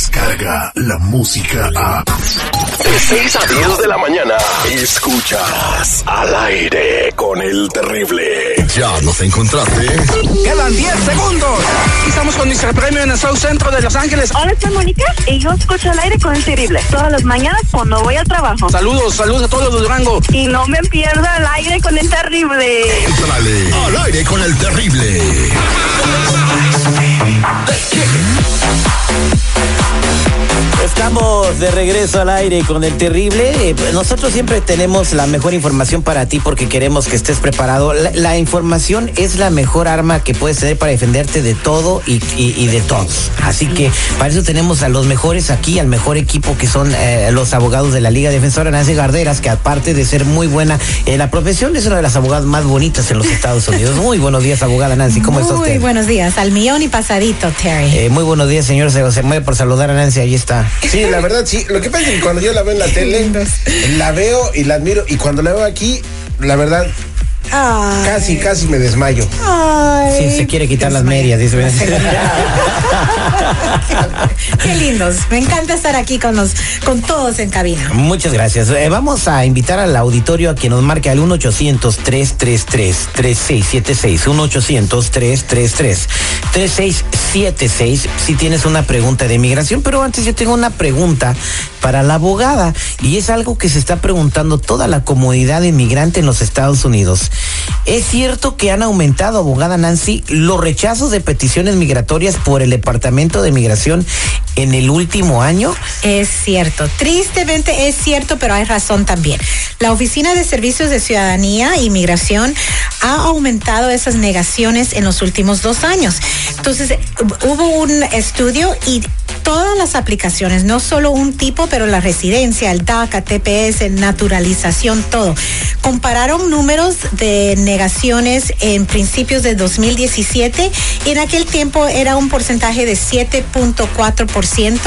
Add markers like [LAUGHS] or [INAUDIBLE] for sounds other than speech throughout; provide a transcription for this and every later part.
Descarga la música a. De 6 a 10 de la mañana. Escuchas al aire con el terrible. Ya nos encontraste. Quedan 10 segundos. Estamos con nuestro premio en el South Centro de Los Ángeles. Hola, soy Mónica y yo escucho al aire con el terrible. Todas las mañanas cuando voy al trabajo. Saludos, saludos a todos los de Durango. Y no me pierdo el aire con el terrible. Entrale al aire con el terrible. Estamos de regreso al aire con el terrible. Eh, Nosotros siempre tenemos la mejor información para ti porque queremos que estés preparado. La, la información es la mejor arma que puedes tener para defenderte de todo y, y- y de todos. Así que para eso tenemos a los mejores aquí, al mejor equipo que son eh, los abogados de la Liga Defensora Nancy Garderas, que aparte de ser muy buena, eh, la profesión es una de las abogadas más bonitas en los Estados Unidos. Muy buenos días, abogada Nancy. ¿Cómo está Muy usted? buenos días, al millón y pasadito, Terry. Eh, muy buenos días, señor. Se, se mueve por saludar a Nancy. Ahí está. Sí, la verdad sí. Lo que pasa es que cuando yo la veo en la tele, la veo y la admiro. Y cuando la veo aquí, la verdad, Ay, casi, casi me desmayo. ay. Sí, se quiere quitar las medias, dice. [LAUGHS] Qué lindos. Me encanta estar aquí con los, con todos en cabina. Muchas gracias. Eh, vamos a invitar al auditorio a que nos marque al 1-800-333-3676. 1-800-333-3676. Si tienes una pregunta de migración, pero antes yo tengo una pregunta para la abogada y es algo que se está preguntando toda la comunidad inmigrante en los Estados Unidos. ¿Es cierto que han aumentado, abogada Nancy, los rechazos de peticiones migratorias por el Departamento de Migración en el último año? Es cierto, tristemente es cierto, pero hay razón también. La Oficina de Servicios de Ciudadanía e Inmigración ha aumentado esas negaciones en los últimos dos años. Entonces, hubo un estudio y todas las aplicaciones, no solo un tipo, pero la residencia, el DACA, TPS, naturalización, todo. Compararon números de negaciones en principios de 2017 y en aquel tiempo era un porcentaje de 7.4%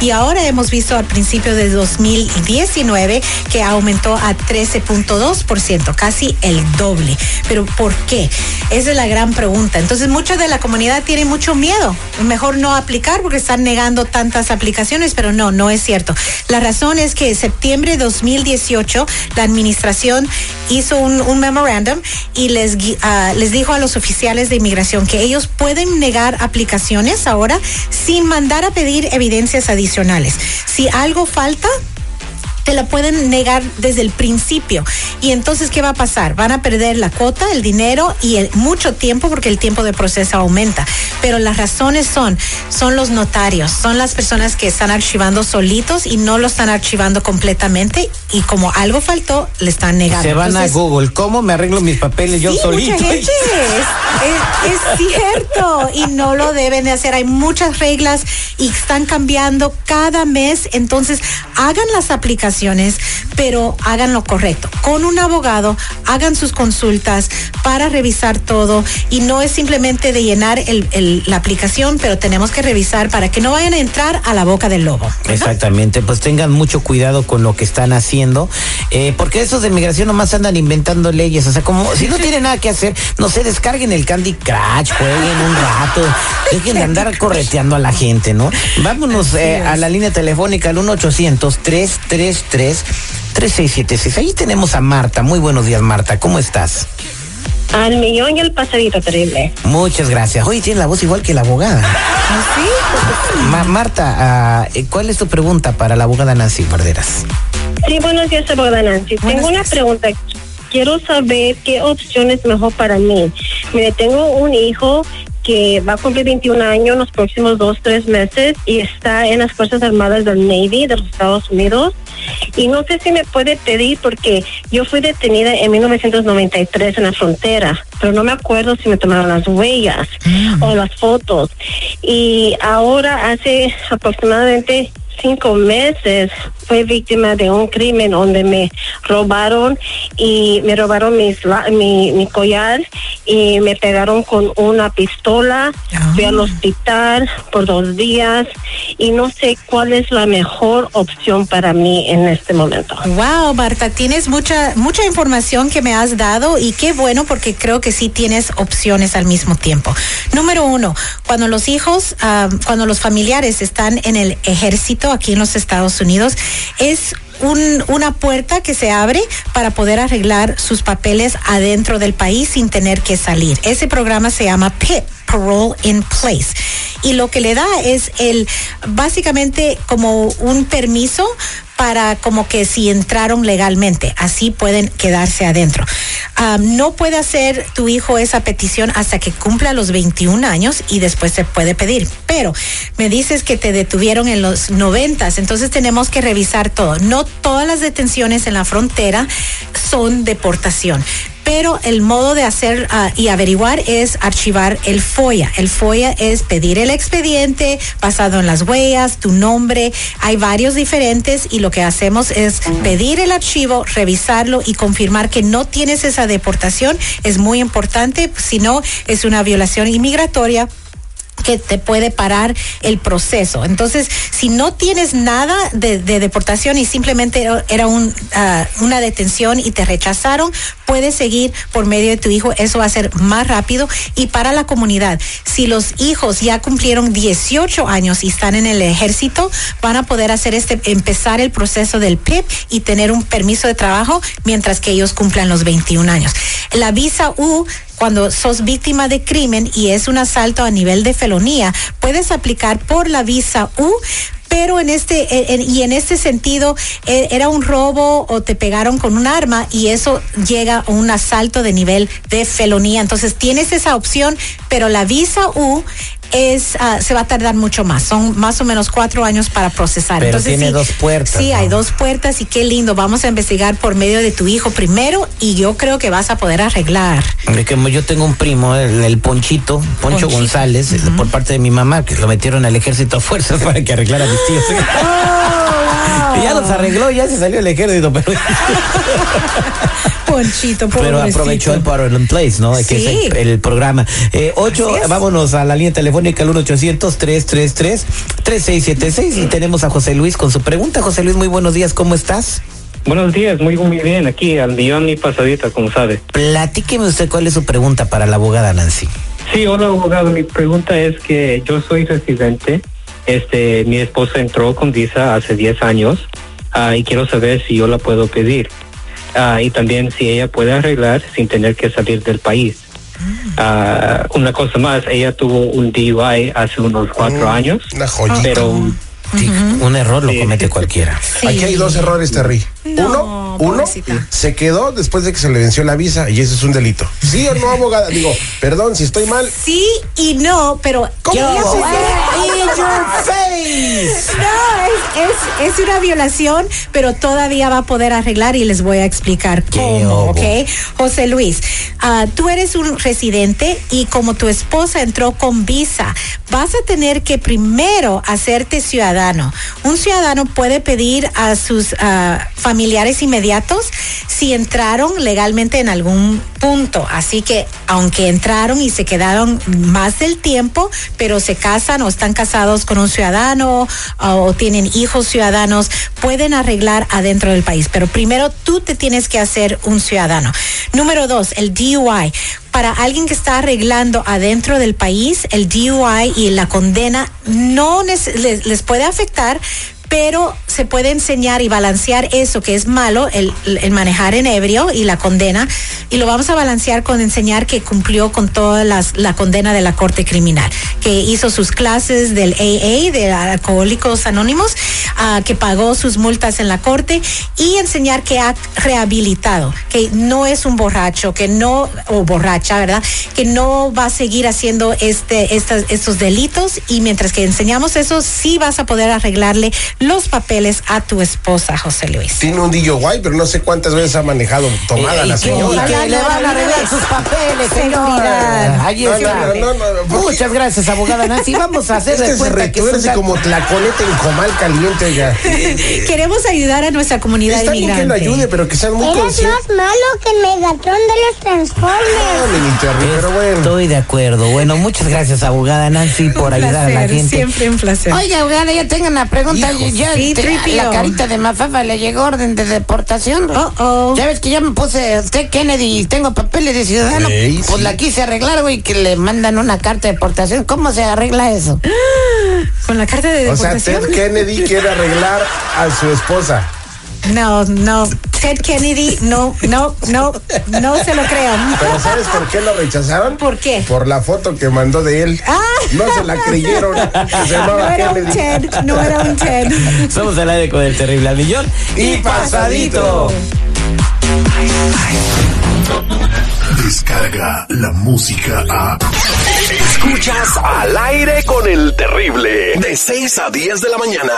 y ahora hemos visto al principio de 2019 que aumentó a 13.2%, casi el doble. Pero ¿por qué? Esa es la gran pregunta. Entonces, mucha de la comunidad tiene mucho miedo. Mejor no aplicar porque están negando tantas aplicaciones, pero no, no es cierto. La razón es que en septiembre de 2018 la administración hizo un, un memorándum y les, ah, les dijo a los oficiales de inmigración que ellos pueden negar aplicaciones ahora sin mandar a pedir evidencias adicionales. Si algo falta, te la pueden negar desde el principio. Y entonces, ¿qué va a pasar? Van a perder la cuota, el dinero y el, mucho tiempo porque el tiempo de proceso aumenta. Pero las razones son, son los notarios, son las personas que están archivando solitos y no lo están archivando completamente y como algo faltó, le están negando. Se van Entonces, a Google. ¿Cómo me arreglo mis papeles yo solito? Mucha gente [LAUGHS] es, es- es cierto y no lo deben de hacer. Hay muchas reglas y están cambiando cada mes. Entonces, hagan las aplicaciones, pero hagan lo correcto. Con un abogado, hagan sus consultas para revisar todo y no es simplemente de llenar el- el- la aplicación, pero tenemos que revisar para que no vayan a entrar a la boca del lobo. ¿verdad? Exactamente, pues tengan mucho cuidado con lo que están haciendo, eh, porque esos de migración nomás andan inventando leyes, o sea, como si no tienen nada que hacer, no sé, descarguen el Candy Crush, jueguen un rato, dejen de andar correteando a la gente, ¿no? Vámonos eh, a la línea telefónica al 1-800-333-3676. Ahí tenemos a Marta. Muy buenos días, Marta. ¿Cómo estás? Al millón y el pasadito terrible. Muchas gracias. Oye, tiene la voz igual que la abogada. Ma- Marta, ah, eh, ¿cuál es tu pregunta para la abogada Nancy Guarderas? Sí, buenos días, abogada Nancy. Buenos tengo una días. pregunta. Quiero saber qué opción es mejor para mí. Mire, tengo un hijo que va a cumplir 21 años en los próximos dos, tres meses y está en las Fuerzas Armadas del Navy de los Estados Unidos. Y no sé si me puede pedir porque yo fui detenida en 1993 en la frontera, pero no me acuerdo si me tomaron las huellas o las fotos. Y ahora hace aproximadamente cinco meses fue víctima de un crimen donde me robaron y me robaron mis, la- mi, mi collar y me pegaron con una pistola. Fui al hospital por dos días y no sé cuál es la mejor opción para mí en este momento. Wow, Marta, tienes mucha mucha información que me has dado y qué bueno porque creo que sí tienes opciones al mismo tiempo. Número uno, cuando los hijos, ah, cuando los familiares están en el ejército aquí en los Estados Unidos es un- una puerta que se abre para poder arreglar sus papeles adentro del país sin tener que salir. Ese programa se llama PIP, Parole in Place. Y lo que le da es el, básicamente como un permiso para como que si entraron legalmente, así pueden quedarse adentro. Ah, no puede hacer tu hijo esa petición hasta que cumpla los 21 años y después se puede pedir. Pero me dices que te detuvieron en los 90, entonces tenemos que revisar todo. No todas las detenciones en la frontera son deportación. Pero el modo de hacer ah, y averiguar es archivar el FOIA. El FOIA es pedir el expediente basado en las huellas, tu nombre. Hay varios diferentes y lo que hacemos es pedir el archivo, revisarlo y confirmar que no tienes esa deportación. Es muy importante, si no es una violación inmigratoria que te puede parar el proceso. Entonces, si no tienes nada de, de deportación y simplemente era un, ah, una detención y te rechazaron, puedes seguir por medio de tu hijo. Eso va a ser más rápido. Y para la comunidad, si los hijos ya cumplieron 18 años y están en el ejército, van a poder hacer este, empezar el proceso del PIP y tener un permiso de trabajo mientras que ellos cumplan los 21 años. La visa U cuando sos víctima de crimen y es un asalto a nivel de felonía, puedes aplicar por la visa U. Pero en este, en- y en este sentido, eh, era un robo o te pegaron con un arma y eso llega a un asalto de nivel de felonía. Entonces tienes esa opción, pero la visa U es, ah, se va a tardar mucho más. Son más o menos cuatro años para procesar. Pero Entonces, tiene sí, dos puertas, Sí, ¿no? hay dos puertas y qué lindo. Vamos a investigar por medio de tu hijo primero y yo creo que vas a poder arreglar. Como yo tengo un primo, el, el Ponchito, Poncho Ponchito. González, por parte de mi mamá, que lo metieron al ejército a fuerzas para que arreglara a mis tíos. Oh, [LAUGHS] [LAUGHS] Y ya los arregló, ya se salió el ejército, pero, [LAUGHS] Ponchito, pero aprovechó el Parole in Place, ¿no? Que Sí. es el, el programa. Eh, ocho, vámonos a la línea telefónica al 1-800-333-3676 y tenemos a José Luis con su pregunta. José Luis, muy buenos días, ¿cómo estás? Buenos días, muy muy bien, aquí al millón y pasadita, como sabe. Platíqueme usted cuál es su pregunta para la abogada Nancy. Sí, hola abogado, mi pregunta es que yo soy residente, este, mi esposa entró con visa hace 10 años ah, y quiero saber si yo la puedo pedir Ah, y también si ella puede arreglar sin tener que salir del país. Ah, una cosa más, ella tuvo un DUI hace unos cuatro Mm, años, Una Un error lo Sí. comete cualquiera. Sí. Aquí hay dos errores, Terry. No, uno, uno se quedó después de que se le venció la visa y eso es un delito. ¿Sí o no, abogada? Digo, perdón si estoy mal. Sí y no, pero ¿Cómo In your face. No, es, es, es una violación, pero todavía va a poder arreglar y les voy a explicar Qué cómo, obo. ¿ok? José Luis, ah, tú eres un residente y como tu esposa entró con visa, vas a tener que primero hacerte ciudadano. Un ciudadano puede pedir a sus ah, familiares inmediatos si entraron legalmente en algún punto. Así que aunque entraron y se quedaron más del tiempo, pero se casan o están casados con un ciudadano ah, o tienen hijos ciudadanos, pueden arreglar adentro del país. Pero primero tú te tienes que hacer un ciudadano. Número dos, el DUI. Para alguien que está arreglando adentro del país, el DUI y la condena no les, les puede afectar, pero se puede enseñar y balancear eso que es malo, el, manejar en ebrio y la condena, y lo vamos a balancear con enseñar que cumplió con toda la condena de la Corte Criminal, que hizo sus clases del AA, de Alcohólicos Anónimos, ah, que pagó sus multas en la Corte, y enseñar que ha rehabilitado, que no es un borracho, que no, o borracha, ¿verdad? Que no va a seguir haciendo este, estos delitos, y mientras que enseñamos eso, sí vas a poder arreglarle los papeles a tu esposa, José Luis. Tiene un DUI, pero no sé cuántas veces ha manejado tomada Eh, la señora. y que le van a arreglar sus papeles, señora. Ahí está. no, no, no, no, ¿por qué? Muchas gracias, abogada Nancy. [LAUGHS] Vamos a hacer Es de se cuenta que retuerce son- como tlaconeta en comal caliente, oiga. [LAUGHS] Queremos ayudar a nuestra comunidad Está bien que lo inmigrante. ayude, pero que sean muy Eres conscientes. más malo que el Megatron de los Transformers. Pero bueno. Estoy de acuerdo. Bueno, muchas gracias, abogada Nancy, por Un ayudar a la gente. Siempre un placer. Oiga, abogada, ya tengan la pregunta. Hijo. Ya Sí, la carita de Mafafa le llegó orden de deportación. Oh, oh. Ya ves que ya me puse usted Kennedy y tengo papeles de ciudadano. Ey, pues sí. la quise arreglar, güey, que le mandan una carta de deportación. ¿Cómo se arregla eso? [GASPS] Con la carta de O sea, deportación. Ted Kennedy quiere arreglar a su esposa. No, no. Ted Kennedy, no, no, no, no se lo creo. Pero ¿sabes por qué lo rechazaron? ¿Por qué? Por la foto que mandó de él. Ah. No se la creyeron. Que [LAUGHS] se No llamaba era un Kennedy. Ted, no era un Ted. Somos al aire con el terrible al millón y pasadito. Descarga la música a. Escuchas al aire con el terrible. De 6 a 10 de la mañana.